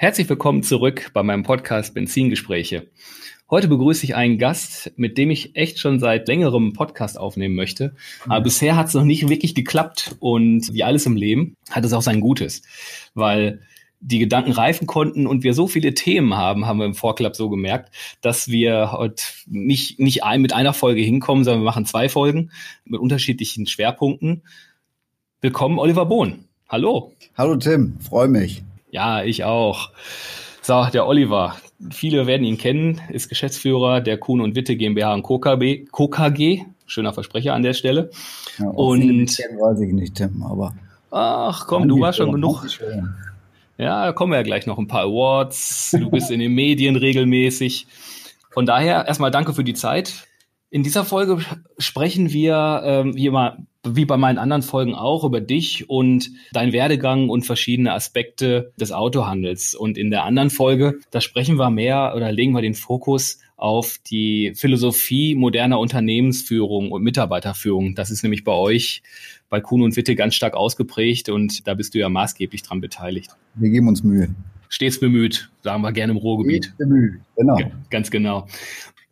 Herzlich willkommen zurück bei meinem Podcast Benzingespräche. Heute begrüße ich einen Gast, mit dem ich echt schon seit längerem Podcast aufnehmen möchte. Aber bisher hat es noch nicht wirklich geklappt und wie alles im Leben hat es auch sein Gutes, weil die Gedanken reifen konnten und wir so viele Themen haben, haben wir im Vorclub so gemerkt, dass wir heute nicht, nicht ein, mit einer Folge hinkommen, sondern wir machen zwei Folgen mit unterschiedlichen Schwerpunkten. Willkommen, Oliver Bohn. Hallo. Hallo Tim, freue mich. Ja, ich auch. So, der Oliver. Viele werden ihn kennen, ist Geschäftsführer der Kuhn und Witte GmbH und Co. KG. Schöner Versprecher an der Stelle. Ja, und kennen, weiß ich nicht, Tim, aber. Ach komm, du warst schon genug. Ja, da kommen ja gleich noch ein paar Awards. Du bist in den Medien regelmäßig. Von daher erstmal danke für die Zeit. In dieser Folge sprechen wir, ähm, wie immer, wie bei meinen anderen Folgen auch, über dich und dein Werdegang und verschiedene Aspekte des Autohandels. Und in der anderen Folge, da sprechen wir mehr oder legen wir den Fokus auf die Philosophie moderner Unternehmensführung und Mitarbeiterführung. Das ist nämlich bei euch bei Kuhn und Witte ganz stark ausgeprägt und da bist du ja maßgeblich dran beteiligt. Wir geben uns Mühe. Stets bemüht, sagen wir gerne im Ruhrgebiet. Stets bemüht, genau. Ja, ganz genau.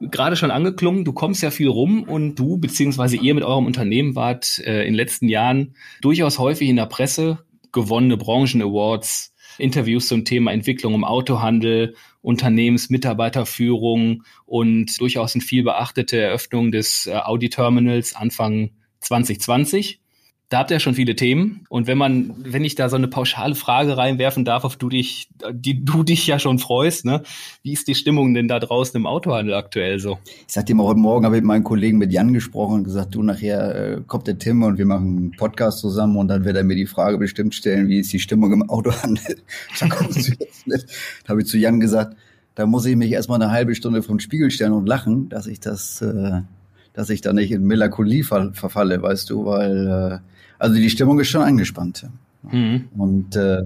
Gerade schon angeklungen, du kommst ja viel rum und du beziehungsweise ihr mit eurem Unternehmen wart äh, in den letzten Jahren durchaus häufig in der Presse, gewonnene Branchen-Awards, Interviews zum Thema Entwicklung im Autohandel, Unternehmensmitarbeiterführung und durchaus eine viel beachtete Eröffnung des äh, Audi-Terminals Anfang 2020 da habt ihr schon viele Themen. Und wenn man, wenn ich da so eine pauschale Frage reinwerfen darf, auf du dich, die du dich ja schon freust, ne? Wie ist die Stimmung denn da draußen im Autohandel aktuell so? Ich sagte mal, heute Morgen habe ich mit meinem Kollegen mit Jan gesprochen und gesagt, du nachher äh, kommt der Tim und wir machen einen Podcast zusammen und dann wird er mir die Frage bestimmt stellen, wie ist die Stimmung im Autohandel? Da habe ich zu Jan gesagt, da muss ich mich erstmal eine halbe Stunde vom Spiegel stellen und lachen, dass ich das, äh, dass ich da nicht in Melancholie verfalle, weißt du, weil äh, also die Stimmung ist schon angespannt. Mhm. Und äh,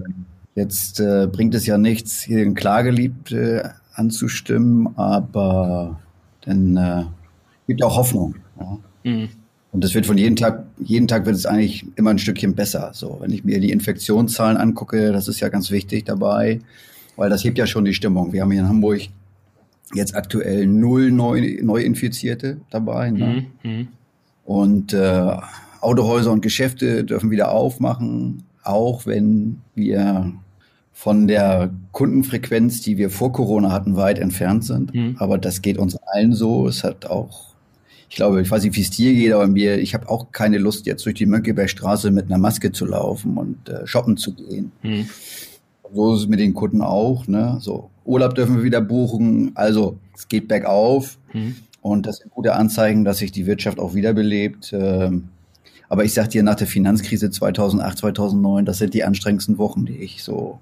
jetzt äh, bringt es ja nichts, hier den Klageliebte anzustimmen, aber dann äh, gibt auch Hoffnung. Ja. Mhm. Und das wird von jedem Tag, jeden Tag wird es eigentlich immer ein Stückchen besser. So, wenn ich mir die Infektionszahlen angucke, das ist ja ganz wichtig dabei, weil das hebt ja schon die Stimmung. Wir haben hier in Hamburg jetzt aktuell null Neu Neuinfizierte dabei. Ne? Mhm. mhm. Und äh, Autohäuser und Geschäfte dürfen wieder aufmachen, auch wenn wir von der Kundenfrequenz, die wir vor Corona hatten, weit entfernt sind. Mhm. Aber das geht uns allen so. Es hat auch, ich glaube, ich weiß nicht, wie es dir geht, aber mir, ich habe auch keine Lust, jetzt durch die Mönckebergstraße mit einer Maske zu laufen und äh, shoppen zu gehen. Mhm. So ist es mit den Kunden auch. Ne? So Urlaub dürfen wir wieder buchen. Also es geht bergauf. Mhm. Und das sind gute Anzeigen, dass sich die Wirtschaft auch wiederbelebt. Ähm, aber ich sag dir, nach der Finanzkrise 2008, 2009, das sind die anstrengendsten Wochen, die ich so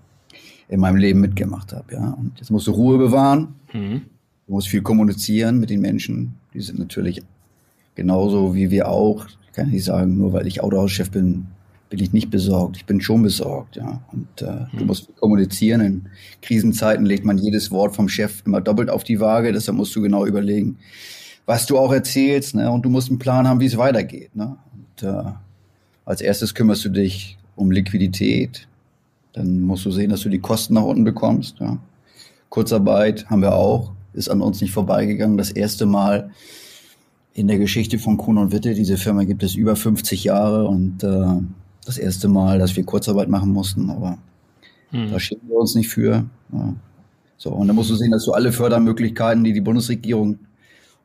in meinem Leben mitgemacht habe. Ja. Und jetzt musst du Ruhe bewahren. Mhm. Du musst viel kommunizieren mit den Menschen. Die sind natürlich genauso wie wir auch. Ich kann nicht sagen, nur weil ich Autohauschef bin, bin ich nicht besorgt. Ich bin schon besorgt, ja. Und äh, mhm. du musst viel kommunizieren. In Krisenzeiten legt man jedes Wort vom Chef immer doppelt auf die Waage. Deshalb musst du genau überlegen, was du auch erzählst, ne? Und du musst einen Plan haben, wie es weitergeht. Ne? Äh, als erstes kümmerst du dich um Liquidität. Dann musst du sehen, dass du die Kosten nach unten bekommst. Ja. Kurzarbeit haben wir auch, ist an uns nicht vorbeigegangen. Das erste Mal in der Geschichte von Kuhn und Witte. Diese Firma gibt es über 50 Jahre und äh, das erste Mal, dass wir Kurzarbeit machen mussten, aber hm. da schämen wir uns nicht für. Ja. So, und dann musst du sehen, dass du alle Fördermöglichkeiten, die die Bundesregierung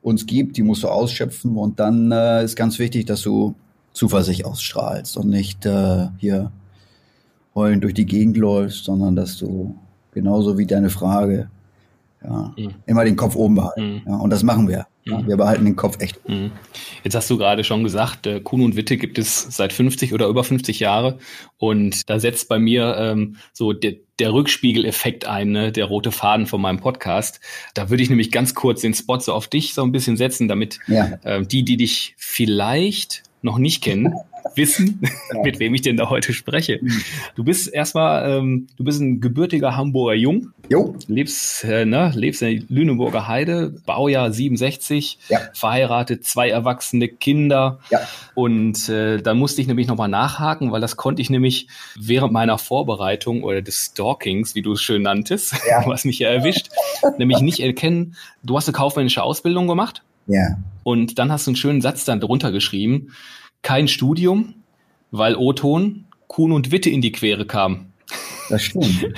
uns gibt, die musst du ausschöpfen. Und dann äh, ist ganz wichtig, dass du Zuversicht ausstrahlst und nicht äh, hier heulend durch die Gegend läufst, sondern dass du genauso wie deine Frage ja, mhm. immer den Kopf oben behalten. Mhm. Ja, und das machen wir. Ja, mhm. wir behalten den Kopf echt. Mhm. Jetzt hast du gerade schon gesagt, äh, Kuhn und Witte gibt es seit 50 oder über 50 Jahre. Und da setzt bei mir ähm, so der, der Rückspiegeleffekt ein, ne? der rote Faden von meinem Podcast. Da würde ich nämlich ganz kurz den Spot so auf dich so ein bisschen setzen, damit ja. äh, die, die dich vielleicht noch nicht kennen, wissen, ja. mit wem ich denn da heute spreche. Du bist erstmal, ähm, du bist ein gebürtiger Hamburger Jung. Jo. Lebst, äh, ne, lebst in der Lüneburger Heide, Baujahr 67, ja. verheiratet, zwei erwachsene Kinder. Ja. Und äh, da musste ich nämlich nochmal nachhaken, weil das konnte ich nämlich während meiner Vorbereitung oder des Stalkings, wie du es schön nanntest, was mich ja erwischt, nämlich nicht erkennen. Du hast eine kaufmännische Ausbildung gemacht. Ja. Und dann hast du einen schönen Satz dann drunter geschrieben kein Studium, weil O-Ton, Kuhn und Witte in die Quere kam. Das stimmt.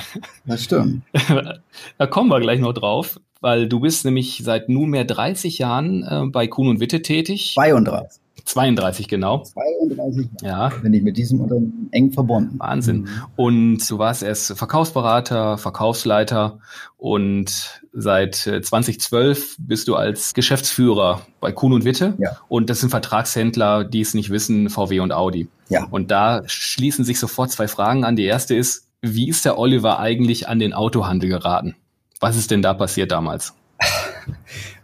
Das stimmt. da kommen wir gleich noch drauf, weil du bist nämlich seit nunmehr 30 Jahren äh, bei Kuhn und Witte tätig. 32. 32, genau. 32 ja. bin ich mit diesem Unternehmen eng verbunden. Wahnsinn. Mhm. Und du warst erst Verkaufsberater, Verkaufsleiter und seit 2012 äh, bist du als Geschäftsführer bei Kuhn und Witte. Ja. Und das sind Vertragshändler, die es nicht wissen, VW und Audi. Ja. Und da schließen sich sofort zwei Fragen an. Die erste ist, wie ist der Oliver eigentlich an den Autohandel geraten? Was ist denn da passiert damals?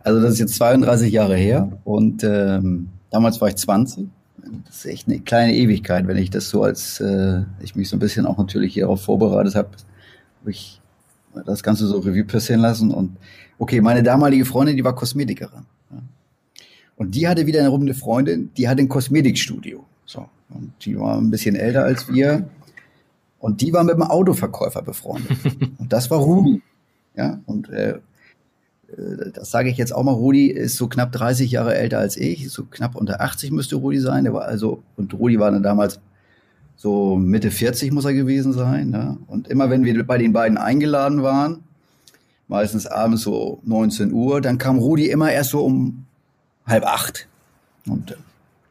Also das ist jetzt 32 Jahre her und ähm, Damals war ich 20. Das ist echt eine kleine Ewigkeit, wenn ich das so als, äh, ich mich so ein bisschen auch natürlich hierauf vorbereitet habe, habe ich das Ganze so Revue passieren lassen. Und okay, meine damalige Freundin, die war Kosmetikerin. Ja. Und die hatte wieder eine Freundin, die hatte ein Kosmetikstudio. So. Und die war ein bisschen älter als wir. Und die war mit einem Autoverkäufer befreundet. Und das war Rudi. Ja, und äh, äh, das sage ich jetzt auch mal, Rudi ist so knapp 30 Jahre älter als ich, so knapp unter 80 müsste Rudi sein. Der war also, und Rudi war dann damals so Mitte 40 muss er gewesen sein. Ne? Und immer wenn wir bei den beiden eingeladen waren, meistens abends so 19 Uhr, dann kam Rudi immer erst so um halb acht. Und äh,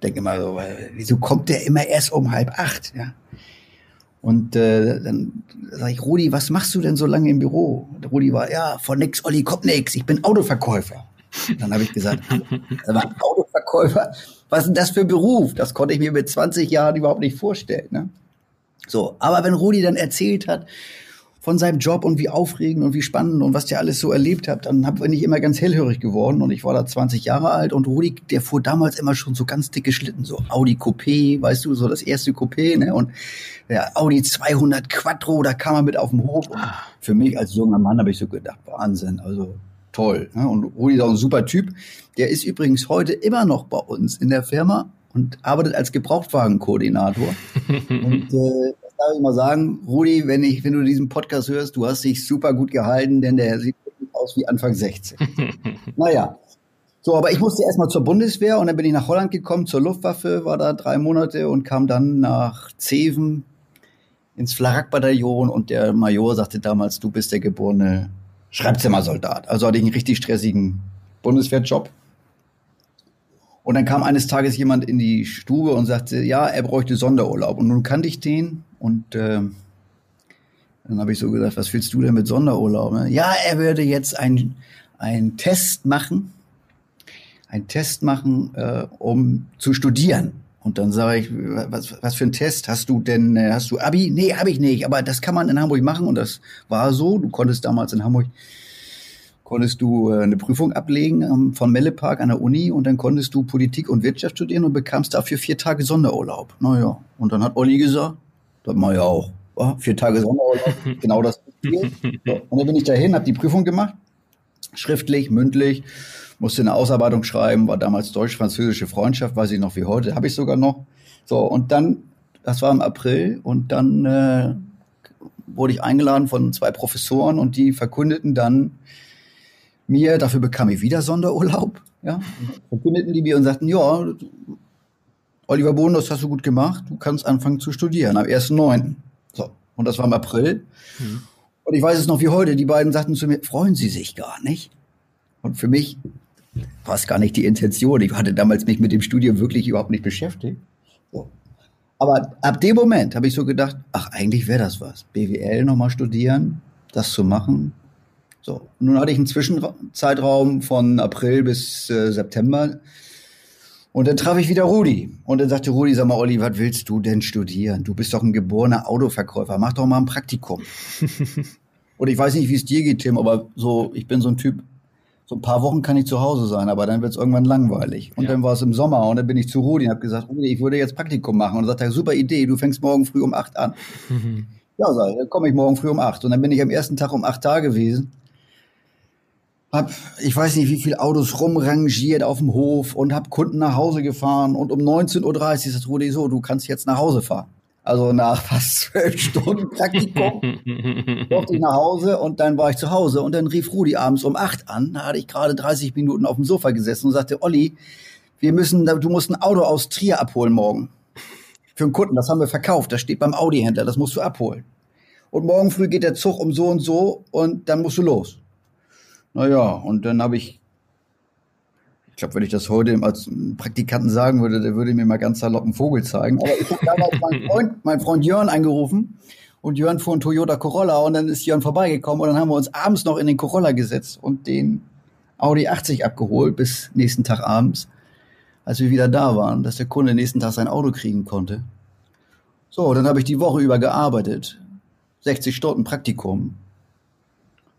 denke immer so, wieso kommt der immer erst um halb acht? Ja? Und äh, dann sage ich, Rudi, was machst du denn so lange im Büro? Und Rudi war, ja, von nix, Olli, kommt nix, ich bin Autoverkäufer. Dann habe ich gesagt, aber Autoverkäufer, was ist denn das für ein Beruf? Das konnte ich mir mit 20 Jahren überhaupt nicht vorstellen. Ne? So, aber wenn Rudi dann erzählt hat, von seinem Job und wie aufregend und wie spannend und was der alles so erlebt hat, dann bin ich immer ganz hellhörig geworden und ich war da 20 Jahre alt und Rudi, der fuhr damals immer schon so ganz dicke Schlitten, so Audi Coupé, weißt du, so das erste Coupé, ne, und der Audi 200 Quattro, da kam er mit auf dem Hof. Und für mich als junger Mann habe ich so gedacht, Wahnsinn, also toll. Ne? Und Rudi ist auch ein super Typ. Der ist übrigens heute immer noch bei uns in der Firma und arbeitet als Gebrauchtwagenkoordinator. und äh, darf ich mal sagen, Rudi, wenn ich, wenn du diesen Podcast hörst, du hast dich super gut gehalten, denn der sieht aus wie Anfang 16. naja. So, aber ich musste erstmal zur Bundeswehr und dann bin ich nach Holland gekommen, zur Luftwaffe, war da drei Monate und kam dann nach Zeven ins Flak-Bataillon und der Major sagte damals, du bist der geborene Schreibzimmersoldat. Also hatte ich einen richtig stressigen Bundeswehrjob. Und dann kam eines Tages jemand in die Stube und sagte, ja, er bräuchte Sonderurlaub. Und nun kannte ich den und äh, dann habe ich so gedacht, was willst du denn mit Sonderurlaub? Ne? Ja, er würde jetzt einen Test machen, einen Test machen, äh, um zu studieren. Und dann sage ich, was, was für ein Test hast du denn? Äh, hast du Abi? Nee, habe ich nicht. Aber das kann man in Hamburg machen und das war so. Du konntest damals in Hamburg konntest du äh, eine Prüfung ablegen ähm, von Mellepark an der Uni und dann konntest du Politik und Wirtschaft studieren und bekamst dafür vier Tage Sonderurlaub. Naja, und dann hat Olli gesagt, das mache ich auch. Ja, vier Tage Sonderurlaub, genau das. So, und dann bin ich dahin, habe die Prüfung gemacht, schriftlich, mündlich, musste eine Ausarbeitung schreiben, war damals deutsch-französische Freundschaft, weiß ich noch wie heute, habe ich sogar noch. So, und dann, das war im April, und dann äh, wurde ich eingeladen von zwei Professoren und die verkündeten dann mir, dafür bekam ich wieder Sonderurlaub, ja, verkündeten die mir und sagten, ja, Oliver Bohn, das hast du gut gemacht, du kannst anfangen zu studieren am 1.9. So, und das war im April. Mhm. Und ich weiß es noch wie heute, die beiden sagten zu mir, freuen Sie sich gar nicht? Und für mich war es gar nicht die Intention. Ich hatte damals mich mit dem Studium wirklich überhaupt nicht beschäftigt. So. Aber ab dem Moment habe ich so gedacht, ach, eigentlich wäre das was. BWL nochmal studieren, das zu machen. So, nun hatte ich einen Zwischenzeitraum von April bis äh, September Und dann traf ich wieder Rudi. Und dann sagte Rudi, sag mal, Olli, was willst du denn studieren? Du bist doch ein geborener Autoverkäufer. Mach doch mal ein Praktikum. und ich weiß nicht, wie es dir geht, Tim, aber so, ich bin so ein Typ, so ein paar Wochen kann ich zu Hause sein, aber dann wird es irgendwann langweilig. Und ja. dann war es im Sommer und dann bin ich zu Rudi und habe gesagt, Rudi, ich würde jetzt Praktikum machen. Und er sagte, super Idee, du fängst morgen früh um acht an. ja, sag ich, dann komme ich morgen früh um acht. Und dann bin ich am ersten Tag um acht da gewesen hab, ich weiß nicht, wie viele Autos rumrangiert auf dem Hof und hab Kunden nach Hause gefahren und um 19.30 Uhr sagt Rudi so, du kannst jetzt nach Hause fahren. Also nach fast zwölf Stunden Praktikum durfte ich nach Hause und dann war ich zu Hause und dann rief Rudi abends um acht an. Da hatte ich gerade 30 Minuten auf dem Sofa gesessen und sagte, Olli, wir müssen, du musst ein Auto aus Trier abholen morgen. Für einen Kunden, das haben wir verkauft, das steht beim Audi-Händler, das musst du abholen. Und morgen früh geht der Zug um so und so und dann musst du los. Naja, und dann habe ich, ich glaube, wenn ich das heute als Praktikanten sagen würde, der würde mir mal ganz salopp einen Vogel zeigen. Aber ich habe damals meinen Freund, meinen Freund Jörn angerufen und Jörn fuhr einen Toyota Corolla und dann ist Jörn vorbeigekommen und dann haben wir uns abends noch in den Corolla gesetzt und den Audi 80 abgeholt bis nächsten Tag abends, als wir wieder da waren, dass der Kunde nächsten Tag sein Auto kriegen konnte. So, dann habe ich die Woche über gearbeitet. 60 Stunden Praktikum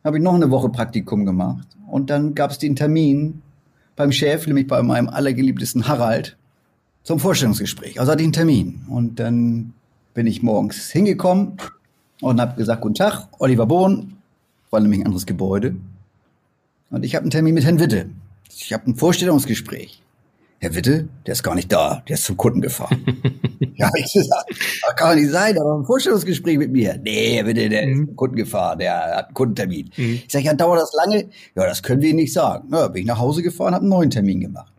habe ich noch eine Woche Praktikum gemacht. Und dann gab es den Termin beim Chef, nämlich bei meinem allergeliebtesten Harald, zum Vorstellungsgespräch. Also hatte ich einen Termin. Und dann bin ich morgens hingekommen und habe gesagt, guten Tag, Oliver Bohn, war nämlich ein anderes Gebäude. Und ich habe einen Termin mit Herrn Witte. Ich habe ein Vorstellungsgespräch. Herr Witte, der ist gar nicht da, der ist zum Kunden gefahren. ja, ich gesagt, das kann nicht sein, aber ein Vorstellungsgespräch mit mir. Nee, Herr Witte, der mhm. ist zum Kunden gefahren, der hat einen Kundentermin. Mhm. Ich sage, ja, dauert das lange? Ja, das können wir Ihnen nicht sagen. Ja, bin ich nach Hause gefahren, habe einen neuen Termin gemacht.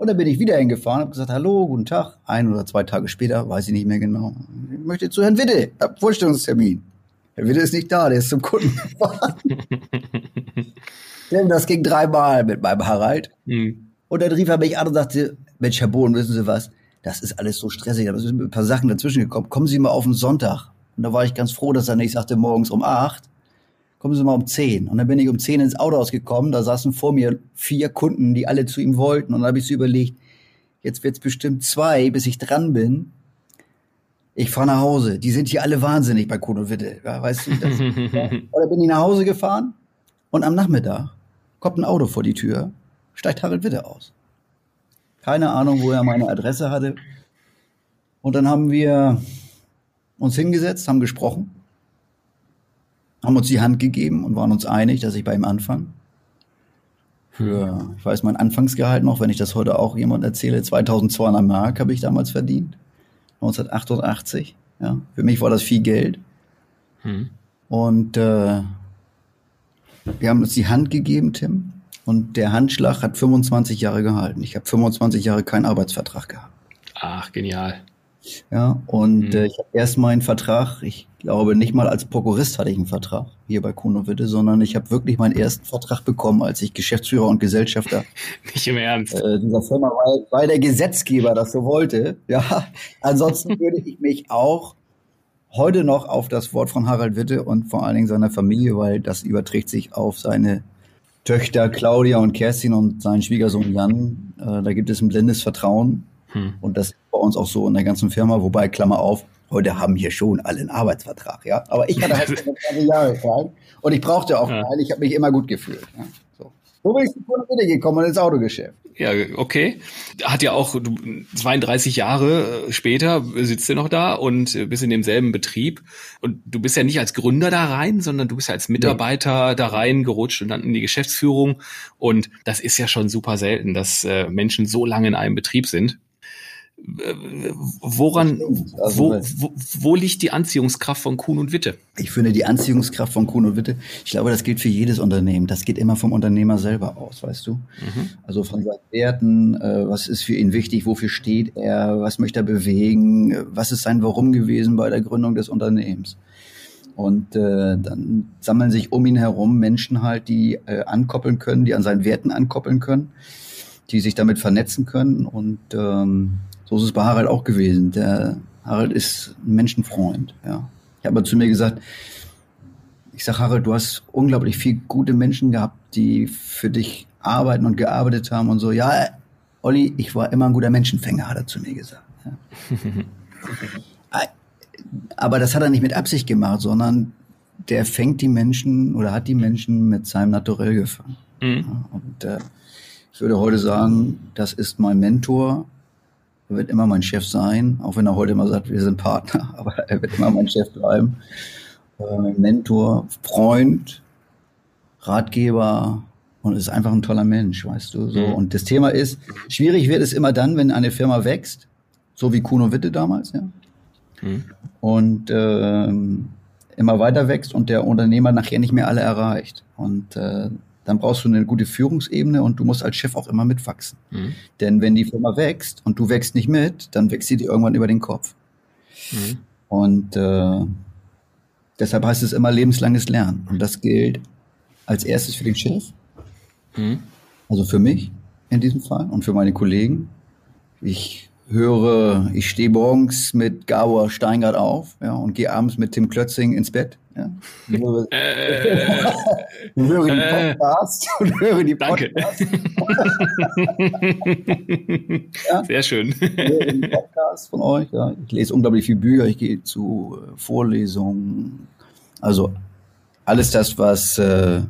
Und dann bin ich wieder hingefahren, habe gesagt, hallo, guten Tag. Ein oder zwei Tage später, weiß ich nicht mehr genau. Ich möchte zu Herrn Witte, hab Vorstellungstermin. Herr Witte ist nicht da, der ist zum Kunden gefahren. das ging dreimal mit meinem Harald. Mhm. Und dann rief er mich an und sagte, Mensch, Herr Bohn, wissen Sie was? Das ist alles so stressig, da sind ein paar Sachen dazwischen gekommen. Kommen Sie mal auf den Sonntag. Und da war ich ganz froh, dass er nicht sagte, morgens um acht. Kommen Sie mal um zehn. Und dann bin ich um zehn ins Auto ausgekommen. Da saßen vor mir vier Kunden, die alle zu ihm wollten. Und dann habe ich so überlegt, jetzt wird's bestimmt zwei, bis ich dran bin. Ich fahre nach Hause. Die sind hier alle wahnsinnig bei Kuno Witte. Ja, weißt du das? ja. Oder bin ich nach Hause gefahren und am Nachmittag kommt ein Auto vor die Tür steigt Harald Witte aus. Keine Ahnung, wo er meine Adresse hatte. Und dann haben wir uns hingesetzt, haben gesprochen, haben uns die Hand gegeben und waren uns einig, dass ich bei ihm anfange. Für, ich weiß mein Anfangsgehalt noch, wenn ich das heute auch jemand erzähle, 2200 Mark habe ich damals verdient. 1988. Ja, für mich war das viel Geld. Hm. Und äh, wir haben uns die Hand gegeben, Tim. Und der Handschlag hat 25 Jahre gehalten. Ich habe 25 Jahre keinen Arbeitsvertrag gehabt. Ach, genial. Ja, und mhm. äh, ich habe erst meinen Vertrag, ich glaube nicht mal als Prokurist hatte ich einen Vertrag hier bei Kuno Witte, sondern ich habe wirklich meinen ersten Vertrag bekommen, als ich Geschäftsführer und Gesellschafter nicht im Ernst äh, dieser Firma, weil, weil der Gesetzgeber das so wollte. Ja, ansonsten würde ich mich auch heute noch auf das Wort von Harald Witte und vor allen Dingen seiner Familie, weil das überträgt sich auf seine Töchter Claudia und Kerstin und sein Schwiegersohn Jan. Äh, da gibt es ein blindes Vertrauen. Hm. Und das ist bei uns auch so in der ganzen Firma, wobei, Klammer auf, heute haben hier schon alle einen Arbeitsvertrag, ja. Aber ich hatte halt 20 Jahre keinen und ich brauchte auch ja. keinen. Ich habe mich immer gut gefühlt. Ja? So bin ich zu Kunde gekommen ins Autogeschäft. Ja, okay. Hat ja auch 32 Jahre äh, später sitzt du noch da und äh, bist in demselben Betrieb. Und du bist ja nicht als Gründer da rein, sondern du bist ja als Mitarbeiter nee. da rein gerutscht und dann in die Geschäftsführung. Und das ist ja schon super selten, dass äh, Menschen so lange in einem Betrieb sind woran, also, wo, wo, wo liegt die Anziehungskraft von Kuhn und Witte? Ich finde die Anziehungskraft von Kuhn und Witte, ich glaube, das gilt für jedes Unternehmen. Das geht immer vom Unternehmer selber aus, weißt du? Mhm. Also von seinen Werten, äh, was ist für ihn wichtig, wofür steht er, was möchte er bewegen, was ist sein Warum gewesen bei der Gründung des Unternehmens. Und äh, dann sammeln sich um ihn herum Menschen halt, die äh, ankoppeln können, die an seinen Werten ankoppeln können, die sich damit vernetzen können und ähm, so ist es bei Harald auch gewesen. Der Harald ist ein Menschenfreund. Ja. Ich habe zu mir gesagt, ich sag Harald, du hast unglaublich viel gute Menschen gehabt, die für dich arbeiten und gearbeitet haben und so. Ja, Olli, ich war immer ein guter Menschenfänger, hat er zu mir gesagt. Ja. Aber das hat er nicht mit Absicht gemacht, sondern der fängt die Menschen oder hat die Menschen mit seinem Naturell gefangen. Mhm. Und äh, ich würde heute sagen, das ist mein Mentor. Er wird immer mein Chef sein, auch wenn er heute immer sagt, wir sind Partner, aber er wird immer mein Chef bleiben. Äh, Mentor, Freund, Ratgeber und ist einfach ein toller Mensch, weißt du. So. Mhm. Und das Thema ist, schwierig wird es immer dann, wenn eine Firma wächst, so wie Kuno Witte damals, ja. Mhm. Und äh, immer weiter wächst und der Unternehmer nachher nicht mehr alle erreicht. Und äh, dann brauchst du eine gute Führungsebene und du musst als Chef auch immer mitwachsen. Mhm. Denn wenn die Firma wächst und du wächst nicht mit, dann wächst sie dir irgendwann über den Kopf. Mhm. Und äh, deshalb heißt es immer lebenslanges Lernen. Und das gilt als erstes für den Chef, mhm. also für mich in diesem Fall und für meine Kollegen. Ich höre, ich stehe morgens mit Gabor Steingart auf ja, und gehe abends mit Tim Klötzing ins Bett. Ja. höre, äh, höre die äh. Podcasts und höre die Podcasts. ja. Sehr schön. Ich höre die Podcasts von euch. Ja. Ich lese unglaublich viele Bücher, ich gehe zu äh, Vorlesungen. Also alles das, was äh,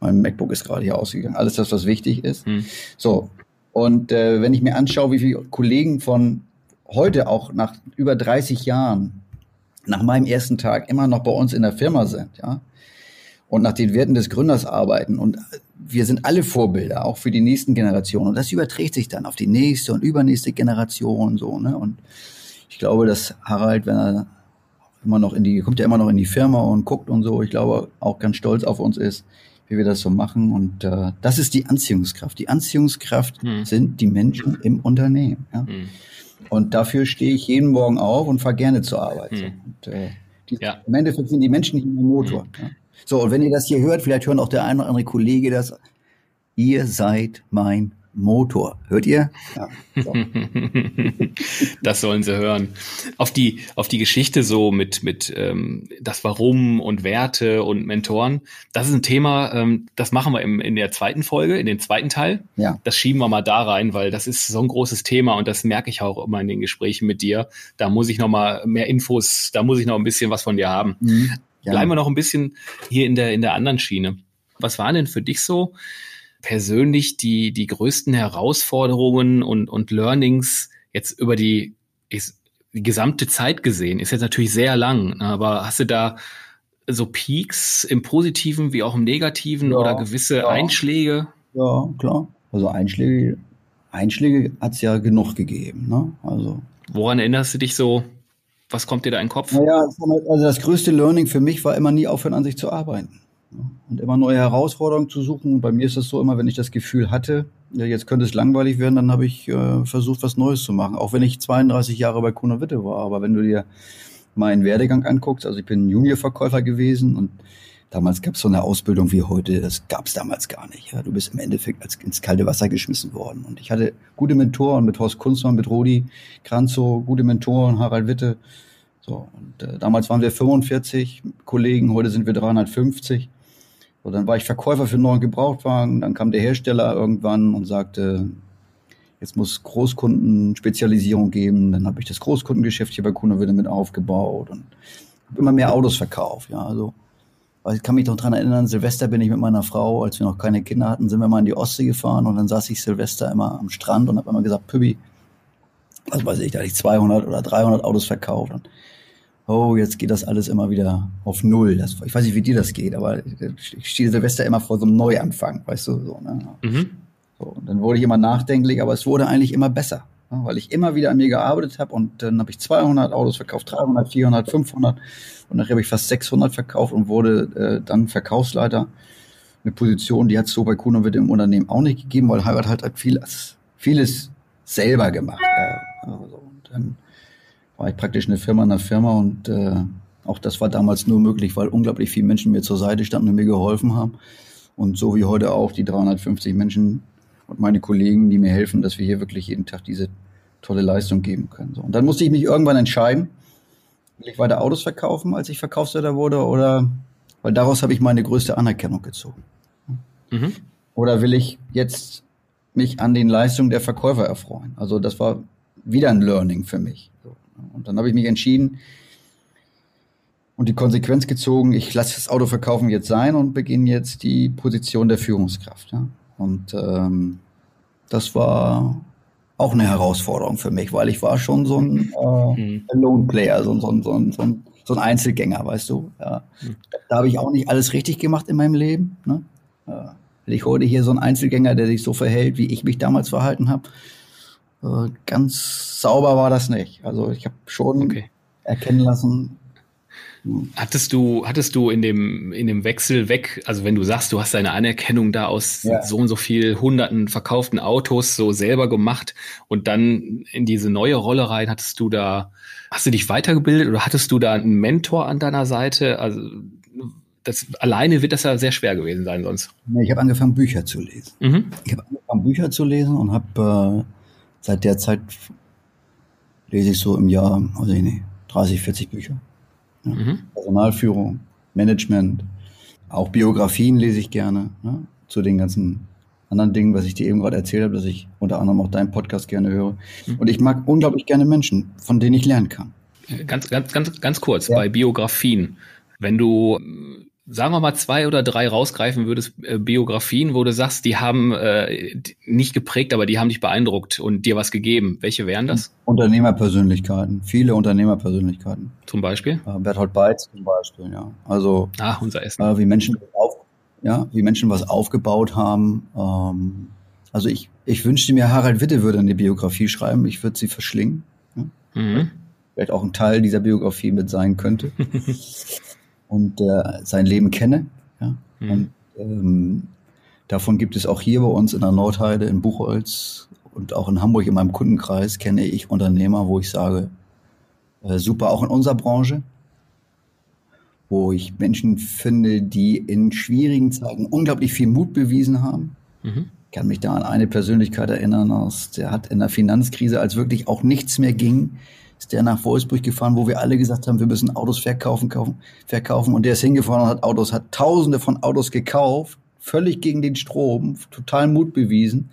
mein MacBook ist gerade hier ausgegangen, alles das, was wichtig ist. Hm. So, und äh, wenn ich mir anschaue, wie viele Kollegen von heute auch nach über 30 Jahren, nach meinem ersten Tag immer noch bei uns in der Firma sind, ja, und nach den Werten des Gründers arbeiten. Und wir sind alle Vorbilder, auch für die nächsten Generationen. Und das überträgt sich dann auf die nächste und übernächste Generation so. Ne? Und ich glaube, dass Harald, wenn er immer noch in die, kommt ja immer noch in die Firma und guckt und so, ich glaube, auch ganz stolz auf uns ist, wie wir das so machen. Und äh, das ist die Anziehungskraft. Die Anziehungskraft hm. sind die Menschen im Unternehmen. Ja? Hm. Und dafür stehe ich jeden Morgen auf und fahre gerne zur Arbeit. Hm. Und, äh, die, ja. Im Endeffekt sind die Menschen nicht mehr Motor. Hm. Ja? So, und wenn ihr das hier hört, vielleicht hören auch der eine oder andere Kollege das. Ihr seid mein Motor. Hört ihr? Ja, so. das sollen sie hören. Auf die, auf die Geschichte so mit, mit ähm, das Warum und Werte und Mentoren, das ist ein Thema, ähm, das machen wir im, in der zweiten Folge, in den zweiten Teil. Ja. Das schieben wir mal da rein, weil das ist so ein großes Thema und das merke ich auch immer in den Gesprächen mit dir. Da muss ich noch mal mehr Infos, da muss ich noch ein bisschen was von dir haben. Mhm. Ja. Bleiben wir noch ein bisschen hier in der, in der anderen Schiene. Was waren denn für dich so persönlich die, die größten Herausforderungen und, und Learnings jetzt über die, ist, die gesamte Zeit gesehen? Ist jetzt natürlich sehr lang, ne, aber hast du da so Peaks im Positiven wie auch im Negativen ja, oder gewisse ja. Einschläge? Ja, klar. Also Einschläge, Einschläge hat es ja genug gegeben. Ne? Also. Woran erinnerst du dich so? Was kommt dir da in den Kopf? Naja, also das größte Learning für mich war immer nie aufhören, an sich zu arbeiten. Und immer neue Herausforderungen zu suchen. Bei mir ist das so immer, wenn ich das Gefühl hatte, ja, jetzt könnte es langweilig werden, dann habe ich äh, versucht, was Neues zu machen. Auch wenn ich 32 Jahre bei Kuno Witte war. Aber wenn du dir meinen Werdegang anguckst, also ich bin Juniorverkäufer gewesen und damals gab es so eine Ausbildung wie heute, das gab es damals gar nicht. Ja. Du bist im Endeffekt als, ins kalte Wasser geschmissen worden. Und ich hatte gute Mentoren mit Horst Kunstmann, mit Rudi Kranzow, gute Mentoren, Harald Witte. So, und äh, damals waren wir 45 Kollegen, heute sind wir 350. So, dann war ich Verkäufer für einen neuen Gebrauchtwagen. Dann kam der Hersteller irgendwann und sagte, jetzt muss Großkundenspezialisierung geben. Dann habe ich das Großkundengeschäft hier bei Kuno wieder mit aufgebaut und habe immer mehr Autos verkauft. Ja, also ich kann mich noch dran erinnern, Silvester bin ich mit meiner Frau, als wir noch keine Kinder hatten, sind wir mal in die Ostsee gefahren und dann saß ich Silvester immer am Strand und habe immer gesagt, Pübi, was weiß ich, da hatte ich 200 oder 300 Autos verkauft und oh, jetzt geht das alles immer wieder auf Null. Das, ich weiß nicht, wie dir das geht, aber ich stehe Silvester immer vor so einem Neuanfang, weißt du, so, ne? Mhm. So, und dann wurde ich immer nachdenklich, aber es wurde eigentlich immer besser, ne? weil ich immer wieder an mir gearbeitet habe und dann habe ich 200 Autos verkauft, 300, 400, 500 und nachher habe ich fast 600 verkauft und wurde äh, dann Verkaufsleiter. Eine Position, die hat es so bei Kuno wird im Unternehmen auch nicht gegeben, weil Heirat halt hat vieles, vieles selber gemacht. Ja. Also, und dann war ich praktisch eine Firma in einer Firma und äh, auch das war damals nur möglich, weil unglaublich viele Menschen mir zur Seite standen und mir geholfen haben. Und so wie heute auch die 350 Menschen und meine Kollegen, die mir helfen, dass wir hier wirklich jeden Tag diese tolle Leistung geben können. So. Und dann musste ich mich irgendwann entscheiden, will ich weiter Autos verkaufen, als ich Verkaufsleiter wurde, oder weil daraus habe ich meine größte Anerkennung gezogen. Mhm. Oder will ich jetzt mich an den Leistungen der Verkäufer erfreuen. Also das war wieder ein Learning für mich. Und dann habe ich mich entschieden und die Konsequenz gezogen, ich lasse das Autoverkaufen jetzt sein und beginne jetzt die Position der Führungskraft. Ja. Und ähm, das war auch eine Herausforderung für mich, weil ich war schon so ein äh, mhm. Lone Player, so, so, so, so, ein, so ein Einzelgänger, weißt du. Ja. Mhm. Da habe ich auch nicht alles richtig gemacht in meinem Leben. Ne? Äh, ich heute hier so ein Einzelgänger, der sich so verhält, wie ich mich damals verhalten habe, äh, ganz sauber war das nicht. Also ich habe schon okay. erkennen lassen, Hattest du, hattest du in dem, in dem Wechsel weg, also wenn du sagst, du hast deine Anerkennung da aus ja. so und so viel hunderten verkauften Autos so selber gemacht und dann in diese neue Rolle rein, hattest du da, hast du dich weitergebildet oder hattest du da einen Mentor an deiner Seite? Also das alleine wird das ja sehr schwer gewesen sein sonst. Ich habe angefangen, Bücher zu lesen. Mhm. Ich habe angefangen, Bücher zu lesen und habe äh, seit der Zeit lese ich so im Jahr, ich nicht, 30, 40 Bücher. Ja. Mhm. Personalführung, Management, auch Biografien lese ich gerne ja, zu den ganzen anderen Dingen, was ich dir eben gerade erzählt habe, dass ich unter anderem auch deinen Podcast gerne höre. Mhm. Und ich mag unglaublich gerne Menschen, von denen ich lernen kann. Ganz, ganz, ganz, ganz kurz, ja. bei Biografien. Wenn du sagen wir mal, zwei oder drei rausgreifen würdest, äh, Biografien, wo du sagst, die haben äh, nicht geprägt, aber die haben dich beeindruckt und dir was gegeben. Welche wären das? Unternehmerpersönlichkeiten, viele Unternehmerpersönlichkeiten. Zum Beispiel? Äh, Berthold Beitz zum Beispiel, ja. Also ah, unser Essen. Äh, wie Menschen auf, ja, wie Menschen was aufgebaut haben. Ähm, also ich, ich wünschte mir, Harald Witte würde eine Biografie schreiben, ich würde sie verschlingen. Ja? Mhm. Vielleicht auch ein Teil dieser Biografie mit sein könnte. und äh, sein Leben kenne. Ja? Mhm. Und ähm, davon gibt es auch hier bei uns in der Nordheide, in Buchholz und auch in Hamburg in meinem Kundenkreis kenne ich Unternehmer, wo ich sage, äh, super, auch in unserer Branche, wo ich Menschen finde, die in schwierigen Zeiten unglaublich viel Mut bewiesen haben. Mhm. Ich kann mich da an eine Persönlichkeit erinnern, aus, der hat in der Finanzkrise, als wirklich auch nichts mehr ging, ist der nach Wolfsburg gefahren, wo wir alle gesagt haben, wir müssen Autos verkaufen, kaufen, verkaufen. Und der ist hingefahren und hat Autos, hat tausende von Autos gekauft, völlig gegen den Strom, total Mut bewiesen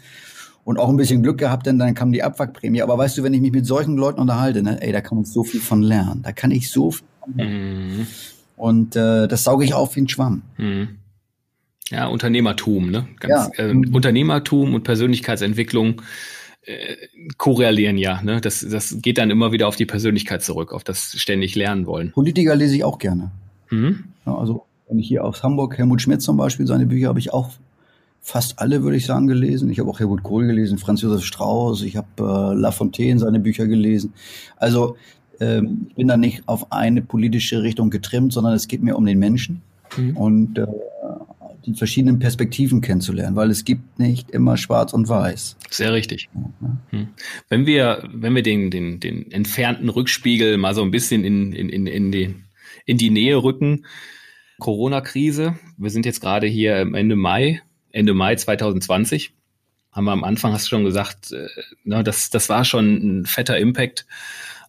und auch ein bisschen Glück gehabt, denn dann kam die Abwrackprämie. Aber weißt du, wenn ich mich mit solchen Leuten unterhalte, ne, ey, da kann man so viel von lernen. Da kann ich so viel von lernen. Mhm. Und äh, das sauge ich auf wie ein Schwamm. Mhm. Ja, Unternehmertum, ne? Ganz, ja. Äh, Unternehmertum und Persönlichkeitsentwicklung äh, korrelieren ja. Ne? Das, das geht dann immer wieder auf die Persönlichkeit zurück, auf das ständig lernen wollen. Politiker lese ich auch gerne. Mhm. Ja, also wenn ich hier aus Hamburg, Helmut Schmidt zum Beispiel, seine Bücher habe ich auch fast alle, würde ich sagen, gelesen. Ich habe auch Helmut Kohl gelesen, Franz Josef Strauß, ich habe äh, La Fontaine seine Bücher gelesen. Also ähm, ich bin da nicht auf eine politische Richtung getrimmt, sondern es geht mir um den Menschen. Mhm. Und äh, die verschiedenen Perspektiven kennenzulernen, weil es gibt nicht immer schwarz und weiß. Sehr richtig. Hm. Wenn wir, wenn wir den, den, den entfernten Rückspiegel mal so ein bisschen in, in, in, in, die, in die Nähe rücken, Corona-Krise, wir sind jetzt gerade hier Ende Mai, Ende Mai 2020, haben wir am Anfang, hast du schon gesagt, äh, na, das, das war schon ein fetter Impact.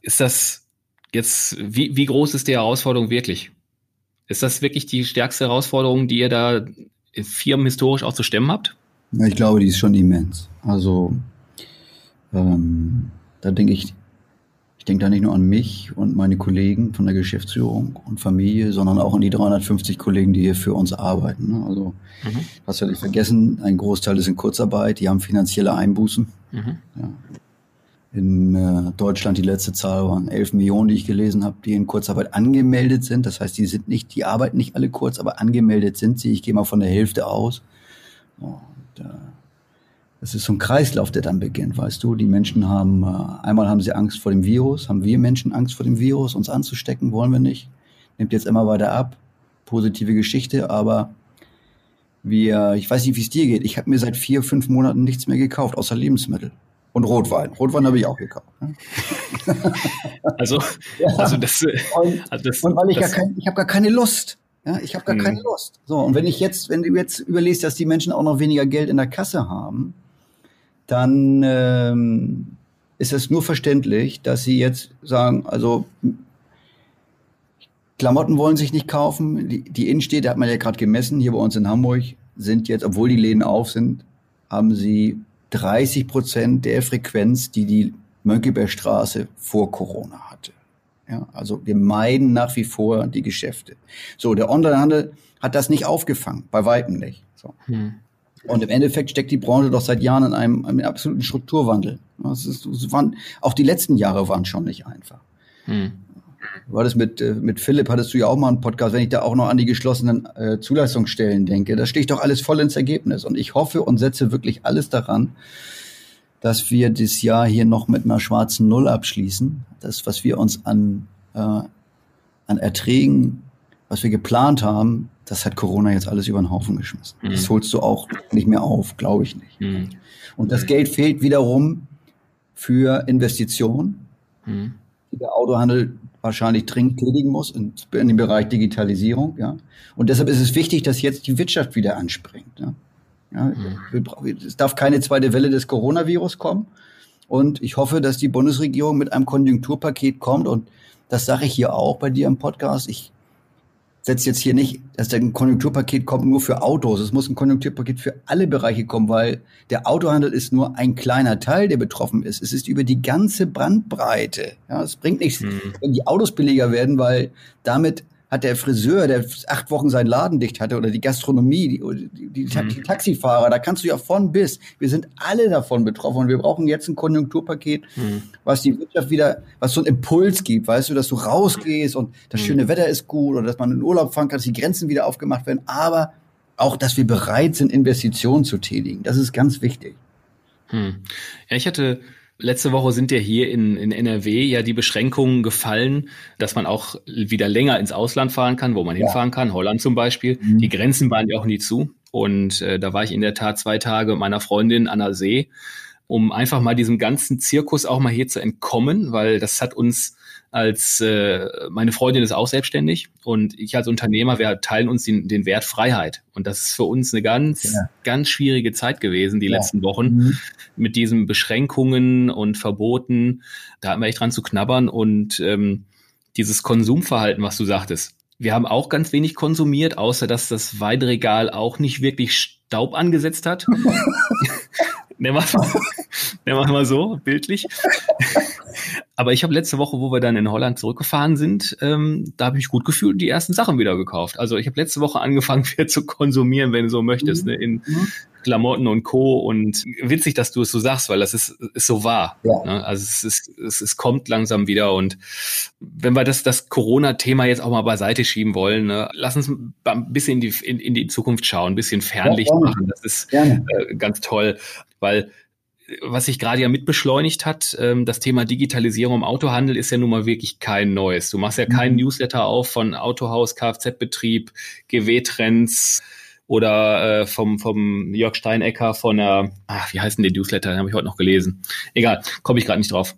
Ist das jetzt, wie, wie groß ist die Herausforderung wirklich? Ist das wirklich die stärkste Herausforderung, die ihr da firmenhistorisch auch zu stemmen habt? Ja, ich glaube, die ist schon immens. Also ähm, da denke ich, ich denke da nicht nur an mich und meine Kollegen von der Geschäftsführung und Familie, sondern auch an die 350 Kollegen, die hier für uns arbeiten. Ne? Also mhm. hast du nicht vergessen, ein Großteil ist in Kurzarbeit, die haben finanzielle Einbußen. Mhm. Ja in äh, Deutschland die letzte Zahl waren 11 Millionen, die ich gelesen habe, die in Kurzarbeit angemeldet sind. Das heißt, die sind nicht, die arbeiten nicht alle kurz, aber angemeldet sind sie. Ich gehe mal von der Hälfte aus. Und, äh, das ist so ein Kreislauf, der dann beginnt, weißt du. Die Menschen haben, äh, einmal haben sie Angst vor dem Virus, haben wir Menschen Angst vor dem Virus, uns anzustecken, wollen wir nicht. Nimmt jetzt immer weiter ab. Positive Geschichte, aber wir, ich weiß nicht, wie es dir geht. Ich habe mir seit vier, fünf Monaten nichts mehr gekauft, außer Lebensmittel. Und Rotwein. Rotwein habe ich auch gekauft. Ne? Also, ja. also das, und, also das, und weil ich das, gar kein, ich habe gar keine Lust. Ja, ich habe gar keine mhm. Lust. So, und wenn ich jetzt, wenn du jetzt überlegst, dass die Menschen auch noch weniger Geld in der Kasse haben, dann ähm, ist es nur verständlich, dass sie jetzt sagen, also Klamotten wollen sich nicht kaufen. Die, die Innenstädte hat man ja gerade gemessen, hier bei uns in Hamburg sind jetzt, obwohl die Läden auf sind, haben sie 30 Prozent der Frequenz, die die Mönckebergstraße vor Corona hatte. Ja, also wir meiden nach wie vor die Geschäfte. So, der Onlinehandel hat das nicht aufgefangen, bei weitem nicht. So. Hm. Und im Endeffekt steckt die Branche doch seit Jahren in einem, einem absoluten Strukturwandel. Das ist, das waren, auch die letzten Jahre waren schon nicht einfach. Hm. War das mit, äh, mit Philipp, hattest du ja auch mal einen Podcast, wenn ich da auch noch an die geschlossenen äh, Zulassungsstellen denke, da sticht doch alles voll ins Ergebnis. Und ich hoffe und setze wirklich alles daran, dass wir das Jahr hier noch mit einer schwarzen Null abschließen. Das, was wir uns an, äh, an Erträgen, was wir geplant haben, das hat Corona jetzt alles über den Haufen geschmissen. Mhm. Das holst du auch nicht mehr auf, glaube ich nicht. Mhm. Und das Geld fehlt wiederum für Investitionen, mhm. die der Autohandel wahrscheinlich dringend tätigen muss in, in dem Bereich Digitalisierung. Ja. Und deshalb ist es wichtig, dass jetzt die Wirtschaft wieder anspringt. Ja. Ja, mhm. Es darf keine zweite Welle des Coronavirus kommen. Und ich hoffe, dass die Bundesregierung mit einem Konjunkturpaket kommt. Und das sage ich hier auch bei dir im Podcast. Ich setze jetzt hier nicht, dass ein Konjunkturpaket kommt nur für Autos. Es muss ein Konjunkturpaket für alle Bereiche kommen, weil der Autohandel ist nur ein kleiner Teil, der betroffen ist. Es ist über die ganze Brandbreite. Ja, es bringt nichts, mhm. wenn die Autos billiger werden, weil damit hat der Friseur, der acht Wochen seinen Laden dicht hatte, oder die Gastronomie, die, die, die, die mhm. Taxifahrer, da kannst du ja von bis. Wir sind alle davon betroffen und wir brauchen jetzt ein Konjunkturpaket, mhm. was die Wirtschaft wieder, was so einen Impuls gibt, weißt du, dass du rausgehst und das mhm. schöne Wetter ist gut oder dass man in Urlaub fahren kann, dass die Grenzen wieder aufgemacht werden, aber auch, dass wir bereit sind, Investitionen zu tätigen. Das ist ganz wichtig. Hm. Ja, ich hatte Letzte Woche sind ja hier in, in NRW ja die Beschränkungen gefallen, dass man auch wieder länger ins Ausland fahren kann, wo man ja. hinfahren kann, Holland zum Beispiel. Mhm. Die Grenzen waren ja auch nie zu. Und äh, da war ich in der Tat zwei Tage mit meiner Freundin an der See, um einfach mal diesem ganzen Zirkus auch mal hier zu entkommen, weil das hat uns als äh, meine Freundin ist auch selbstständig und ich als Unternehmer, wir teilen uns den, den Wert Freiheit. Und das ist für uns eine ganz, ja. ganz schwierige Zeit gewesen, die ja. letzten Wochen, mhm. mit diesen Beschränkungen und Verboten. Da hatten wir echt dran zu knabbern und ähm, dieses Konsumverhalten, was du sagtest. Wir haben auch ganz wenig konsumiert, außer dass das Weidregal auch nicht wirklich Staub angesetzt hat. Nehmen wir mal so, bildlich. Aber ich habe letzte Woche, wo wir dann in Holland zurückgefahren sind, ähm, da habe ich mich gut gefühlt und die ersten Sachen wieder gekauft. Also ich habe letzte Woche angefangen, wieder zu konsumieren, wenn du so möchtest, mhm. ne, in mhm. Klamotten und Co. Und witzig, dass du es so sagst, weil das ist, ist so wahr. Ja. Ne? Also es, ist, es, es kommt langsam wieder. Und wenn wir das, das Corona-Thema jetzt auch mal beiseite schieben wollen, ne, lass uns ein bisschen in die, in, in die Zukunft schauen, ein bisschen Fernlicht ja, machen. Das ist äh, ganz toll, weil was sich gerade ja mitbeschleunigt hat, ähm, das Thema Digitalisierung im Autohandel ist ja nun mal wirklich kein neues. Du machst ja keinen mhm. Newsletter auf von Autohaus, Kfz-Betrieb, GW-Trends oder äh, vom, vom Jörg Steinecker von der, ach, wie heißen die Newsletter, den habe ich heute noch gelesen. Egal, komme ich gerade nicht drauf.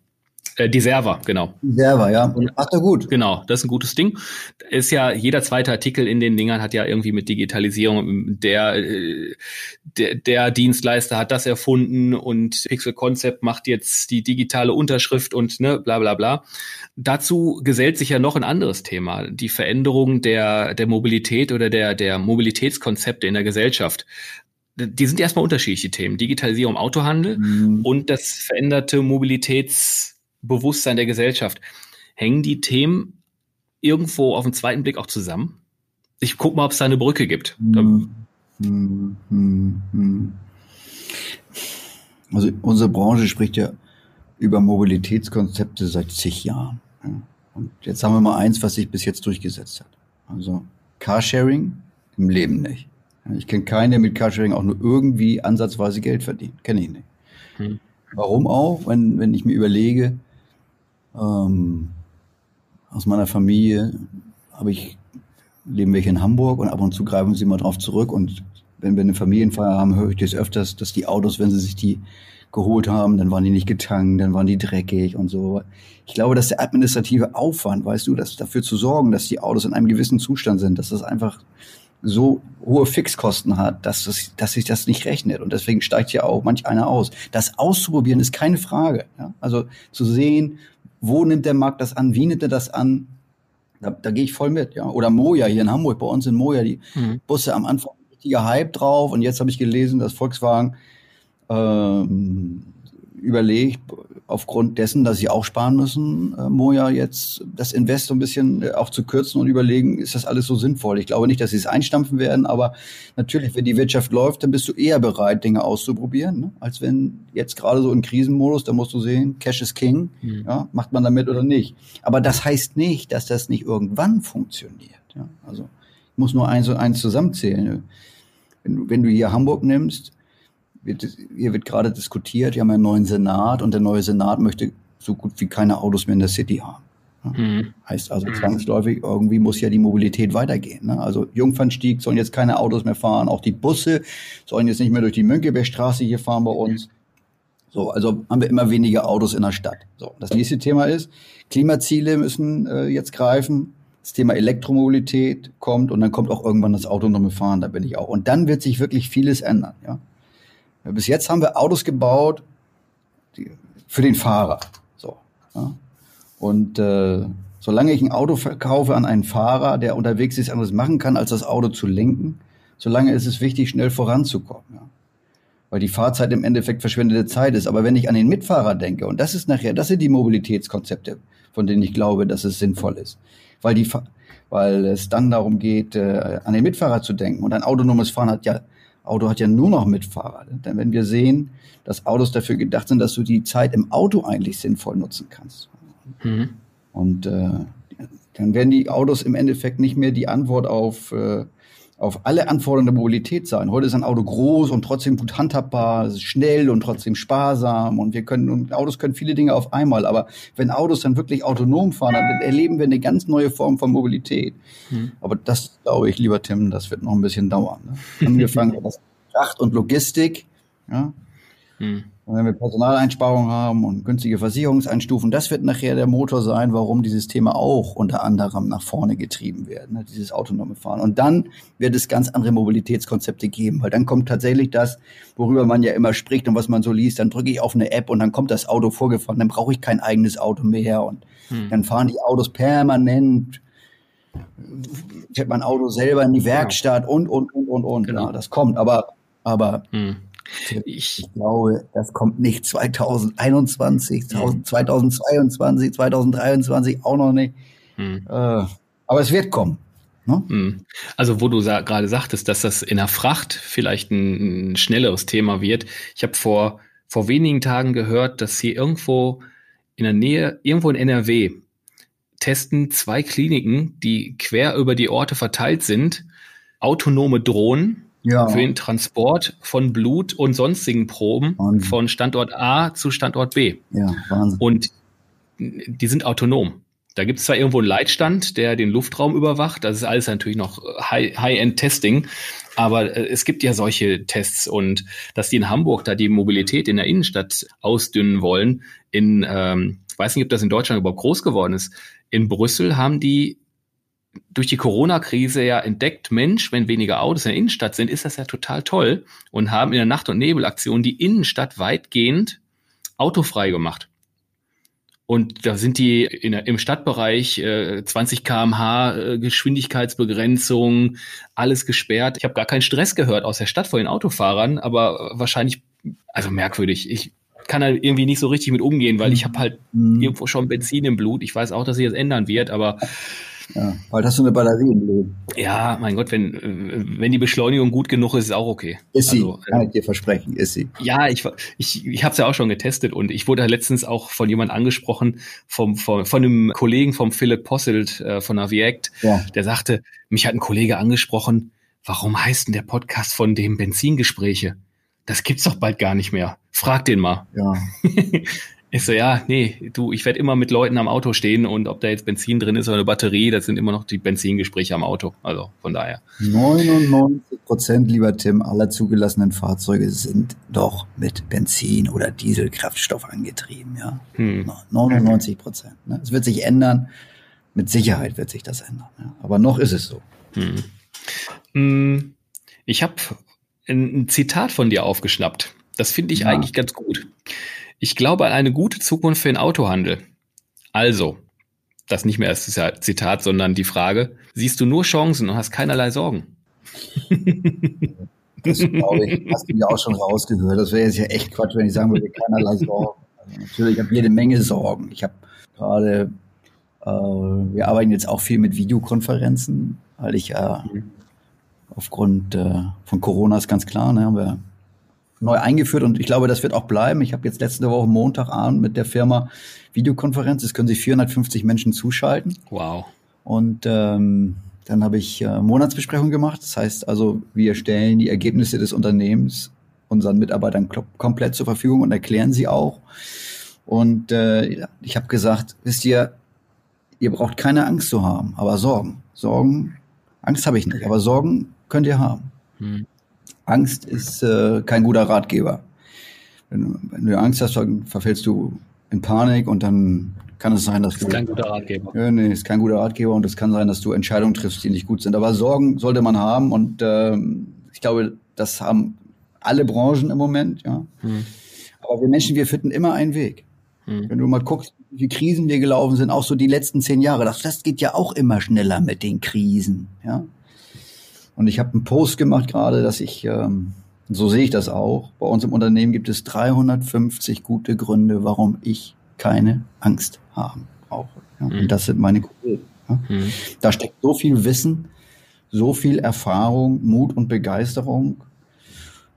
Äh, die Server, genau. Die Server, ja. Macht er gut. Genau, das ist ein gutes Ding. Ist ja, jeder zweite Artikel in den Dingern hat ja irgendwie mit Digitalisierung, der, äh, der, der Dienstleister hat das erfunden und Pixel Concept macht jetzt die digitale Unterschrift und ne, bla bla bla. Dazu gesellt sich ja noch ein anderes Thema, die Veränderung der, der Mobilität oder der, der Mobilitätskonzepte in der Gesellschaft die sind erstmal unterschiedliche Themen. Digitalisierung Autohandel mhm. und das veränderte Mobilitäts Bewusstsein der Gesellschaft. Hängen die Themen irgendwo auf den zweiten Blick auch zusammen? Ich guck mal, ob es da eine Brücke gibt. Hm, hm, hm, also unsere Branche spricht ja über Mobilitätskonzepte seit zig Jahren. Und jetzt haben wir mal eins, was sich bis jetzt durchgesetzt hat. Also Carsharing im Leben nicht. Ich kenne keinen, der mit Carsharing auch nur irgendwie ansatzweise Geld verdient. Kenne ich nicht. Hm. Warum auch, wenn, wenn ich mir überlege, ähm, aus meiner Familie habe ich, leben welche in Hamburg und ab und zu greifen sie mal drauf zurück und wenn wir eine Familienfeier haben, höre ich das öfters, dass die Autos, wenn sie sich die geholt haben, dann waren die nicht getankt, dann waren die dreckig und so. Ich glaube, dass der administrative Aufwand, weißt du, dass dafür zu sorgen, dass die Autos in einem gewissen Zustand sind, dass das einfach so hohe Fixkosten hat, dass, das, dass sich das nicht rechnet. Und deswegen steigt ja auch manch einer aus. Das auszuprobieren ist keine Frage. Ja? Also zu sehen, wo nimmt der Markt das an? Wie nimmt er das an? Da, da gehe ich voll mit, ja. Oder Moja hier in Hamburg, bei uns in Moja, die mhm. Busse am Anfang richtiger Hype drauf und jetzt habe ich gelesen, dass Volkswagen ähm, überlegt, aufgrund dessen, dass sie auch sparen müssen, äh, Moja jetzt das Invest so ein bisschen äh, auch zu kürzen und überlegen, ist das alles so sinnvoll? Ich glaube nicht, dass sie es einstampfen werden, aber natürlich, wenn die Wirtschaft läuft, dann bist du eher bereit, Dinge auszuprobieren, ne? als wenn jetzt gerade so im Krisenmodus, da musst du sehen, Cash is King, mhm. ja, macht man damit oder nicht. Aber das heißt nicht, dass das nicht irgendwann funktioniert. Ja? Also ich muss nur eins und eins zusammenzählen. Wenn, wenn du hier Hamburg nimmst, wird, hier wird gerade diskutiert, wir haben einen neuen Senat und der neue Senat möchte so gut wie keine Autos mehr in der City haben. Mhm. Heißt also zwangsläufig, irgendwie muss ja die Mobilität weitergehen. Ne? Also Jungfernstieg sollen jetzt keine Autos mehr fahren, auch die Busse sollen jetzt nicht mehr durch die Mönckebergstraße hier fahren bei uns. So, also haben wir immer weniger Autos in der Stadt. So, das nächste Thema ist, Klimaziele müssen äh, jetzt greifen. Das Thema Elektromobilität kommt und dann kommt auch irgendwann das autonome Fahren, da bin ich auch. Und dann wird sich wirklich vieles ändern. Ja? Bis jetzt haben wir Autos gebaut die, für den Fahrer. So. Ja. Und äh, solange ich ein Auto verkaufe an einen Fahrer, der unterwegs ist, anderes machen kann, als das Auto zu lenken, solange ist es wichtig, schnell voranzukommen. Ja. Weil die Fahrzeit im Endeffekt verschwendete Zeit ist. Aber wenn ich an den Mitfahrer denke, und das ist nachher, das sind die Mobilitätskonzepte, von denen ich glaube, dass es sinnvoll ist. Weil die, weil es dann darum geht, äh, an den Mitfahrer zu denken. Und ein autonomes Fahren hat ja Auto hat ja nur noch Mitfahrer. Denn wenn wir sehen, dass Autos dafür gedacht sind, dass du die Zeit im Auto eigentlich sinnvoll nutzen kannst. Mhm. Und äh, dann werden die Autos im Endeffekt nicht mehr die Antwort auf äh, auf alle Anforderungen der Mobilität sein. Heute ist ein Auto groß und trotzdem gut handhabbar, es ist schnell und trotzdem sparsam und wir können, und Autos können viele Dinge auf einmal. Aber wenn Autos dann wirklich autonom fahren, dann erleben wir eine ganz neue Form von Mobilität. Mhm. Aber das glaube ich, lieber Tim, das wird noch ein bisschen dauern. Ne? Angefangen das Fracht und Logistik, ja. Mhm. Und wenn wir Personaleinsparungen haben und günstige Versicherungseinstufen, das wird nachher der Motor sein, warum dieses Thema auch unter anderem nach vorne getrieben wird, ne, dieses autonome Fahren. Und dann wird es ganz andere Mobilitätskonzepte geben, weil dann kommt tatsächlich das, worüber man ja immer spricht und was man so liest, dann drücke ich auf eine App und dann kommt das Auto vorgefahren, dann brauche ich kein eigenes Auto mehr und hm. dann fahren die Autos permanent fährt mein Auto selber in die Werkstatt und, und, und, und, und. Genau. Ja, das kommt, aber, aber hm. Ich, ich, glaube, das kommt nicht 2021, mhm. 2022, 2023 auch noch nicht. Mhm. Äh, aber es wird kommen. Ne? Mhm. Also wo du sa gerade sagtest, dass das in der Fracht vielleicht ein, ein schnelleres Thema wird. Ich habe vor, vor wenigen Tagen gehört, dass hier irgendwo in der Nähe, irgendwo in NRW, testen zwei Kliniken, die quer über die Orte verteilt sind, autonome Drohnen, ja. für den Transport von Blut und sonstigen Proben Wahnsinn. von Standort A zu Standort B. Ja, Wahnsinn. Und die sind autonom. Da gibt es zwar irgendwo einen Leitstand, der den Luftraum überwacht, das ist alles natürlich noch High-End-Testing, aber äh, es gibt ja solche Tests und dass die in Hamburg da die Mobilität in der Innenstadt ausdünnen wollen, in, ähm, ich weiß nicht, ob das in Deutschland überhaupt groß geworden ist, in Brüssel haben die durch die Corona-Krise ja entdeckt, Mensch, wenn weniger Autos in der Innenstadt sind, ist das ja total toll und haben in der Nacht- und Nebelaktion die Innenstadt weitgehend autofrei gemacht. Und da sind die in, im Stadtbereich äh, 20 kmh äh, Geschwindigkeitsbegrenzung, alles gesperrt. Ich habe gar keinen Stress gehört aus der Stadt vor den Autofahrern, aber wahrscheinlich, also merkwürdig. Ich kann da irgendwie nicht so richtig mit umgehen, weil ich habe halt mhm. irgendwo schon Benzin im Blut. Ich weiß auch, dass sich das ändern wird, aber ja, bald hast du eine Batterie im Leben. Ja, mein Gott, wenn, wenn die Beschleunigung gut genug ist, ist auch okay. Ist sie, also, kann ich dir versprechen, ist sie. Ja, ich, ich, ich habe es ja auch schon getestet und ich wurde letztens auch von jemand angesprochen, vom, vom, von einem Kollegen vom Philipp Posselt äh, von Aviact, ja. der sagte, mich hat ein Kollege angesprochen, warum heißt denn der Podcast von dem Benzingespräche? Das gibt's doch bald gar nicht mehr. Frag den mal. Ja. Ich so, ja, nee, du, ich werde immer mit Leuten am Auto stehen und ob da jetzt Benzin drin ist oder eine Batterie, das sind immer noch die Benzingespräche am Auto. Also von daher. 99 Prozent, lieber Tim, aller zugelassenen Fahrzeuge sind doch mit Benzin oder Dieselkraftstoff angetrieben, ja. Hm. 99 Prozent. Ne? Es wird sich ändern. Mit Sicherheit wird sich das ändern. Ja? Aber noch ist es so. Hm. hm ich habe ein Zitat von dir aufgeschnappt. Das finde ich ja. eigentlich ganz gut. Ich glaube an eine gute Zukunft für den Autohandel. Also, das nicht mehr als Zitat, sondern die Frage, siehst du nur Chancen und hast keinerlei Sorgen? Das glaube ich, hast du ja auch schon rausgehört. Das wäre jetzt ja echt Quatsch, wenn ich sagen würde, keinerlei Sorgen. Also natürlich, ich habe jede Menge Sorgen. Ich habe gerade, äh, wir arbeiten jetzt auch viel mit Videokonferenzen, weil ich ja äh, aufgrund äh, von Corona ist ganz klar, ne, haben wir neu eingeführt und ich glaube, das wird auch bleiben. Ich habe jetzt letzte Woche Montagabend mit der Firma Videokonferenz. Es können sich 450 Menschen zuschalten. Wow. Und ähm, dann habe ich äh, Monatsbesprechung gemacht. Das heißt also, wir stellen die Ergebnisse des Unternehmens unseren Mitarbeitern komplett zur Verfügung und erklären sie auch. Und äh, ich habe gesagt, wisst ihr, ihr braucht keine Angst zu haben, aber Sorgen. Sorgen, Angst habe ich nicht, aber Sorgen könnt ihr haben. Hm. Angst ist äh, kein guter Ratgeber. Wenn, wenn du Angst hast, dann verfällst du in Panik und dann kann es sein, dass das ist du. kein guter Ratgeber. Ja, nee, ist kein guter Ratgeber und es kann sein, dass du Entscheidungen triffst, die nicht gut sind. Aber Sorgen sollte man haben und ähm, ich glaube, das haben alle Branchen im Moment, ja. Hm. Aber wir Menschen, wir finden immer einen Weg. Hm. Wenn du mal guckst, wie Krisen wir gelaufen sind, auch so die letzten zehn Jahre, das, das geht ja auch immer schneller mit den Krisen, ja. Und ich habe einen Post gemacht gerade, dass ich, ähm, so sehe ich das auch, bei uns im Unternehmen gibt es 350 gute Gründe, warum ich keine Angst haben brauche. Ja? Mhm. Und das sind meine Kollegen. Ja? Mhm. Da steckt so viel Wissen, so viel Erfahrung, Mut und Begeisterung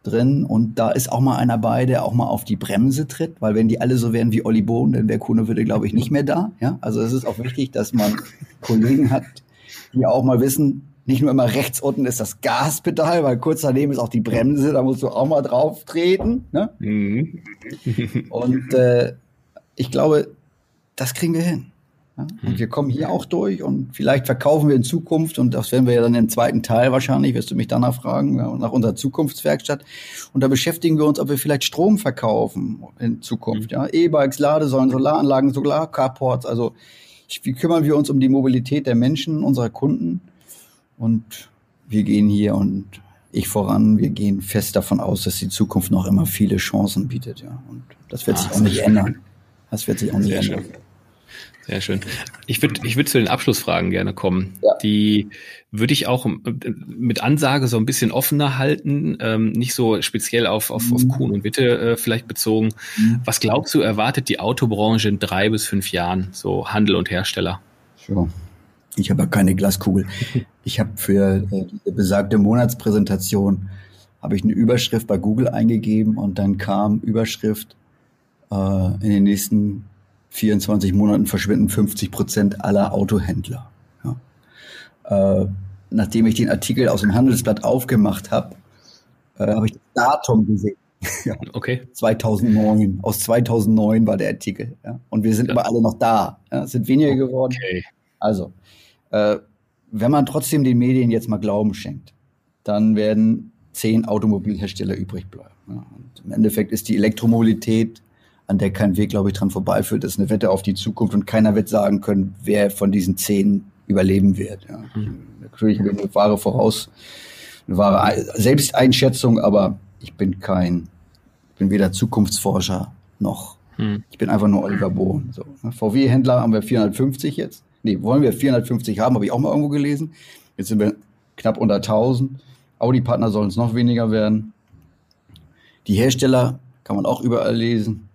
drin. Und da ist auch mal einer bei, der auch mal auf die Bremse tritt, weil wenn die alle so wären wie Olli Bohn, dann wäre Kuhne würde, glaube ich, nicht mehr da. Ja? Also es ist auch wichtig, dass man Kollegen hat, die auch mal wissen, nicht nur immer rechts unten ist das Gaspedal, weil kurz daneben ist auch die Bremse, da musst du auch mal drauf treten. Ne? Mhm. Und äh, ich glaube, das kriegen wir hin. Und wir kommen hier auch durch und vielleicht verkaufen wir in Zukunft, und das werden wir ja dann im zweiten Teil wahrscheinlich, wirst du mich danach fragen, nach unserer Zukunftswerkstatt. Und da beschäftigen wir uns, ob wir vielleicht Strom verkaufen in Zukunft. Mhm. Ja? E-Bikes, Ladesäulen, Solaranlagen, Solarcarports. Also wie kümmern wir uns um die Mobilität der Menschen, unserer Kunden? Und wir gehen hier und ich voran, wir gehen fest davon aus, dass die Zukunft noch immer viele Chancen bietet, ja. Und das wird Ach, sich auch nicht ändern. Das wird sich auch nicht Sehr ändern. Schön. Sehr schön. Ich würde ich würd zu den Abschlussfragen gerne kommen. Ja. Die würde ich auch mit Ansage so ein bisschen offener halten, ähm, nicht so speziell auf, auf, mhm. auf Kuhn und Witte äh, vielleicht bezogen. Mhm. Was glaubst du, erwartet die Autobranche in drei bis fünf Jahren, so Handel und Hersteller? Sure. Ich habe ja keine Glaskugel. Ich habe für äh, diese besagte Monatspräsentation habe ich eine Überschrift bei Google eingegeben und dann kam Überschrift äh, in den nächsten 24 Monaten verschwinden 50 Prozent aller Autohändler. Ja. Äh, nachdem ich den Artikel aus dem Handelsblatt aufgemacht habe, äh, habe ich das Datum gesehen. ja. Okay. 2009. Aus 2009 war der Artikel. Ja. Und wir sind ja. aber alle noch da. Ja. Es sind weniger geworden. Okay. Also, äh, wenn man trotzdem den Medien jetzt mal Glauben schenkt, dann werden zehn Automobilhersteller übrig bleiben. Ja. Und Im Endeffekt ist die Elektromobilität, an der kein Weg, glaube ich, dran vorbeiführt, ist eine Wette auf die Zukunft und keiner wird sagen können, wer von diesen zehn überleben wird. Ja. Mhm. Natürlich ich eine wahre Voraus, eine wahre Selbsteinschätzung, aber ich bin kein, bin weder Zukunftsforscher noch. Mhm. Ich bin einfach nur Oliver Bohn. So. Ne. VW-Händler haben wir 450 jetzt nee, wollen wir 450 haben, habe ich auch mal irgendwo gelesen. Jetzt sind wir knapp unter 1000. Audi-Partner sollen es noch weniger werden. Die Hersteller, kann man auch überall lesen,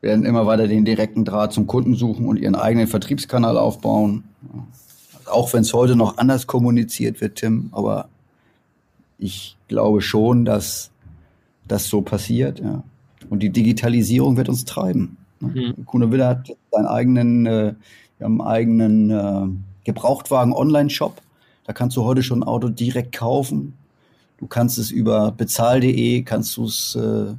werden immer weiter den direkten Draht zum Kunden suchen und ihren eigenen Vertriebskanal aufbauen. Auch wenn es heute noch anders kommuniziert wird, Tim, aber ich glaube schon, dass das so passiert. Ja. Und die Digitalisierung wird uns treiben. Mhm. Kuno Wille hat seinen eigenen äh, wir haben einen eigenen äh, Gebrauchtwagen-Online-Shop. Da kannst du heute schon ein Auto direkt kaufen. Du kannst es über bezahl.de, kannst du es äh,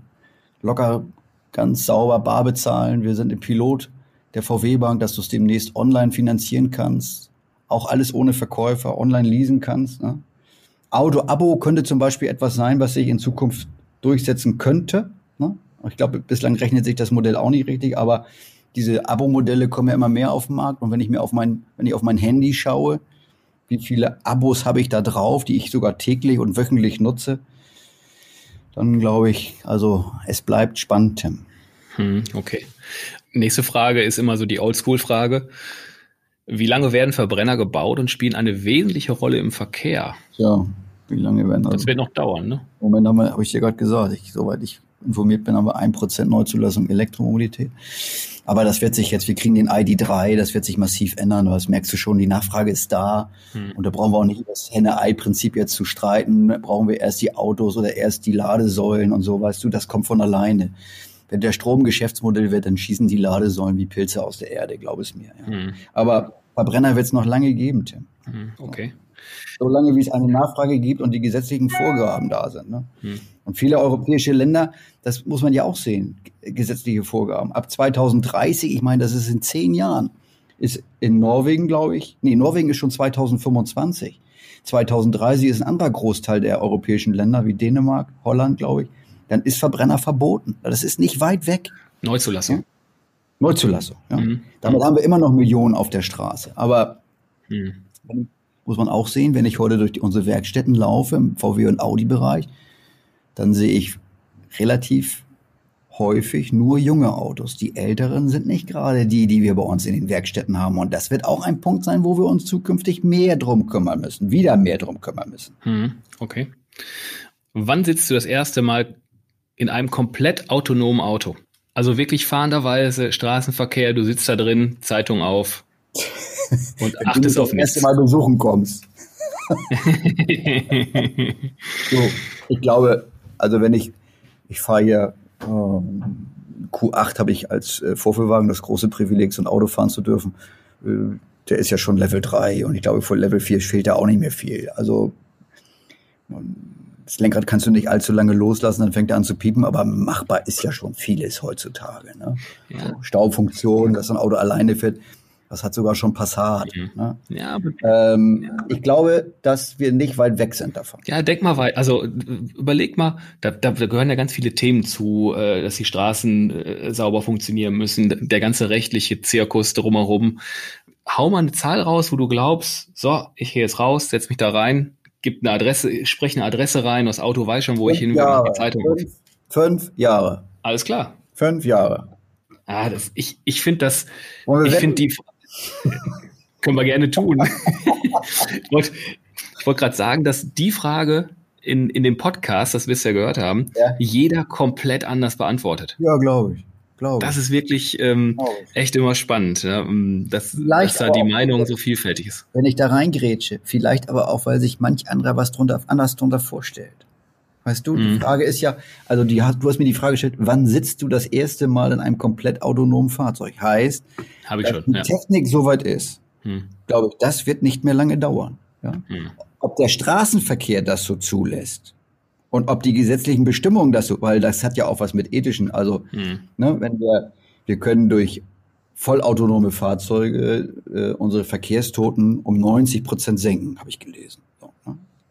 locker ganz sauber bar bezahlen. Wir sind im Pilot der VW Bank, dass du es demnächst online finanzieren kannst. Auch alles ohne Verkäufer, online leasen kannst. Ne? Auto-Abo könnte zum Beispiel etwas sein, was sich in Zukunft durchsetzen könnte. Ne? Ich glaube, bislang rechnet sich das Modell auch nicht richtig, aber diese Abo-Modelle kommen ja immer mehr auf den Markt. Und wenn ich mir auf mein, wenn ich auf mein Handy schaue, wie viele Abos habe ich da drauf, die ich sogar täglich und wöchentlich nutze, dann glaube ich, also es bleibt spannend, Tim. Hm, okay. Nächste Frage ist immer so die Oldschool-Frage. Wie lange werden Verbrenner gebaut und spielen eine wesentliche Rolle im Verkehr? Ja, Wie lange werden das? Das wird noch dauern, ne? Moment habe hab ich dir gerade gesagt, ich, soweit ich informiert bin, haben wir ein Prozent Neuzulassung Elektromobilität. Aber das wird sich jetzt, wir kriegen den ID3, das wird sich massiv ändern. Das merkst du schon, die Nachfrage ist da. Hm. Und da brauchen wir auch nicht über das Henne-Ei-Prinzip jetzt zu streiten. Da brauchen wir erst die Autos oder erst die Ladesäulen und so, weißt du, das kommt von alleine. Wenn der Strom Geschäftsmodell wird, dann schießen die Ladesäulen wie Pilze aus der Erde, glaub es mir. Ja. Hm. Aber Verbrenner wird es noch lange geben, Tim. Hm. Okay. Solange wie es eine Nachfrage gibt und die gesetzlichen Vorgaben da sind. Ne? Hm. Und viele europäische Länder, das muss man ja auch sehen, gesetzliche Vorgaben. Ab 2030, ich meine, das ist in zehn Jahren, ist in Norwegen, glaube ich, nee, Norwegen ist schon 2025. 2030 ist ein anderer Großteil der europäischen Länder, wie Dänemark, Holland, glaube ich. Dann ist Verbrenner verboten. Das ist nicht weit weg. Neuzulassung. Ja? Neuzulassung, ja. Mhm. Damit haben wir immer noch Millionen auf der Straße. Aber mhm. Muss man auch sehen, wenn ich heute durch die, unsere Werkstätten laufe, im VW- und Audi-Bereich, dann sehe ich relativ häufig nur junge Autos. Die älteren sind nicht gerade die, die wir bei uns in den Werkstätten haben. Und das wird auch ein Punkt sein, wo wir uns zukünftig mehr drum kümmern müssen, wieder mehr drum kümmern müssen. Hm, okay. Wann sitzt du das erste Mal in einem komplett autonomen Auto? Also wirklich fahrenderweise Straßenverkehr, du sitzt da drin, Zeitung auf und achtest auf nichts. Wenn du das erste Mal besuchen kommst. so, ich glaube, also wenn ich, ich fahre hier ähm, Q8 habe ich als äh, Vorführwagen das große Privileg, so ein Auto fahren zu dürfen. Äh, der ist ja schon Level 3 und ich glaube, vor Level 4 fehlt da auch nicht mehr viel. Also das Lenkrad kannst du nicht allzu lange loslassen, dann fängt er an zu piepen, aber machbar ist ja schon vieles heutzutage. Ne? Ja. So, Staufunktion, dass ein Auto alleine fährt. Das hat sogar schon Passat. Mhm. Ne? Ja, ähm, ja. Ich glaube, dass wir nicht weit weg sind davon. Ja, denk mal weit. Also überleg mal, da, da gehören ja ganz viele Themen zu, äh, dass die Straßen äh, sauber funktionieren müssen, der ganze rechtliche Zirkus drumherum. Hau mal eine Zahl raus, wo du glaubst, so, ich gehe jetzt raus, setz mich da rein, gib eine Adresse, spreche eine Adresse rein, das Auto weiß schon, wo fünf ich hin will, die Zeitung. Fünf, fünf Jahre. Alles klar. Fünf Jahre. Ah, das, ich ich finde das, ich finde die, Können wir gerne tun. ich wollte wollt gerade sagen, dass die Frage in, in dem Podcast, das wir es ja gehört haben, ja. jeder komplett anders beantwortet. Ja, glaube ich. Glaube das ist wirklich ähm, echt immer spannend, ja, ähm, dass, dass da die Meinung so vielfältig ist. Wenn ich da reingrätsche, vielleicht aber auch, weil sich manch anderer was drunter, anders drunter vorstellt. Weißt du, die mhm. Frage ist ja, also die, du hast mir die Frage gestellt, wann sitzt du das erste Mal in einem komplett autonomen Fahrzeug? Heißt, Hab ich dass schon, die ja. Technik soweit ist, mhm. glaube ich, das wird nicht mehr lange dauern. Ja? Mhm. Ob der Straßenverkehr das so zulässt und ob die gesetzlichen Bestimmungen das so, weil das hat ja auch was mit ethischen, also mhm. ne, wenn wir, wir können durch vollautonome Fahrzeuge äh, unsere Verkehrstoten um 90 Prozent senken, habe ich gelesen.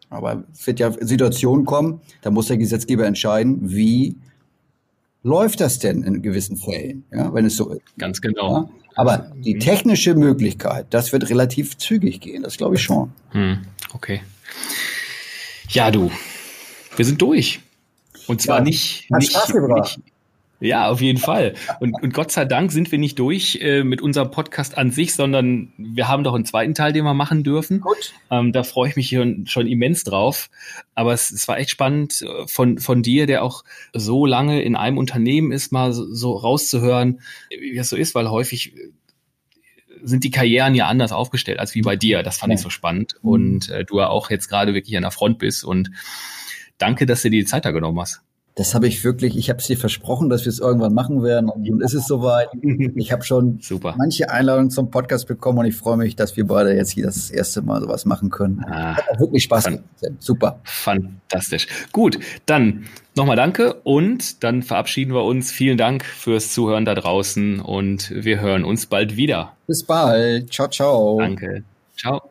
Aber es wird ja Situationen kommen, da muss der Gesetzgeber entscheiden, wie läuft das denn in gewissen Fällen, ja, wenn es so ist. Ganz genau. Ja? Aber die technische Möglichkeit, das wird relativ zügig gehen, das glaube ich schon. Hm, okay. Ja, du, wir sind durch. Und zwar ja, nicht, nicht, nicht, ja, auf jeden Fall. Und, und Gott sei Dank sind wir nicht durch äh, mit unserem Podcast an sich, sondern wir haben doch einen zweiten Teil, den wir machen dürfen. Gut. Ähm, da freue ich mich schon, schon immens drauf. Aber es, es war echt spannend äh, von, von dir, der auch so lange in einem Unternehmen ist, mal so, so rauszuhören, wie das so ist, weil häufig äh, sind die Karrieren ja anders aufgestellt als wie bei dir. Das fand ja. ich so spannend. Und äh, du ja auch jetzt gerade wirklich an der Front bist. Und danke, dass du dir die Zeit da genommen hast das habe ich wirklich, ich habe es dir versprochen, dass wir es irgendwann machen werden und nun ist es soweit. Ich habe schon Super. manche Einladungen zum Podcast bekommen und ich freue mich, dass wir beide jetzt hier das erste Mal sowas machen können. Ah, Hat auch wirklich Spaß gemacht. Super. Fantastisch. Gut, dann nochmal danke und dann verabschieden wir uns. Vielen Dank fürs Zuhören da draußen und wir hören uns bald wieder. Bis bald. Ciao, ciao. Danke. Ciao.